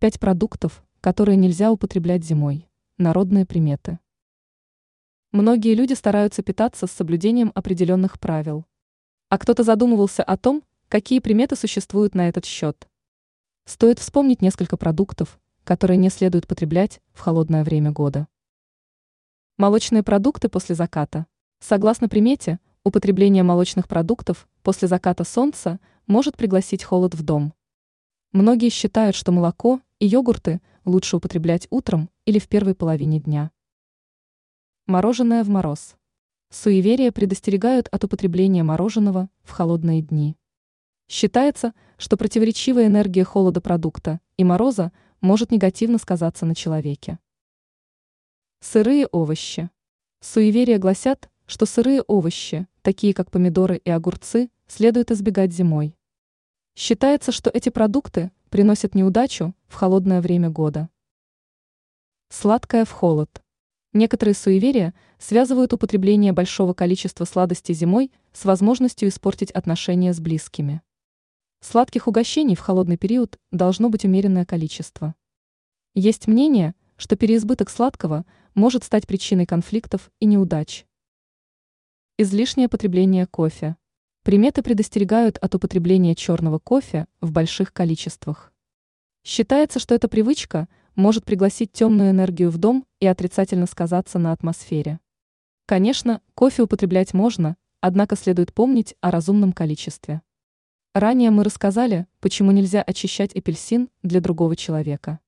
Пять продуктов, которые нельзя употреблять зимой. Народные приметы. Многие люди стараются питаться с соблюдением определенных правил. А кто-то задумывался о том, какие приметы существуют на этот счет. Стоит вспомнить несколько продуктов, которые не следует потреблять в холодное время года. Молочные продукты после заката. Согласно примете, употребление молочных продуктов после заката солнца может пригласить холод в дом. Многие считают, что молоко и йогурты лучше употреблять утром или в первой половине дня. Мороженое в мороз. Суеверия предостерегают от употребления мороженого в холодные дни. Считается, что противоречивая энергия холода продукта и мороза может негативно сказаться на человеке. Сырые овощи. Суеверия гласят, что сырые овощи, такие как помидоры и огурцы, следует избегать зимой. Считается, что эти продукты приносят неудачу в холодное время года. Сладкое в холод. Некоторые суеверия связывают употребление большого количества сладостей зимой с возможностью испортить отношения с близкими. Сладких угощений в холодный период должно быть умеренное количество. Есть мнение, что переизбыток сладкого может стать причиной конфликтов и неудач. Излишнее потребление кофе. Приметы предостерегают от употребления черного кофе в больших количествах. Считается, что эта привычка может пригласить темную энергию в дом и отрицательно сказаться на атмосфере. Конечно, кофе употреблять можно, однако следует помнить о разумном количестве. Ранее мы рассказали, почему нельзя очищать апельсин для другого человека.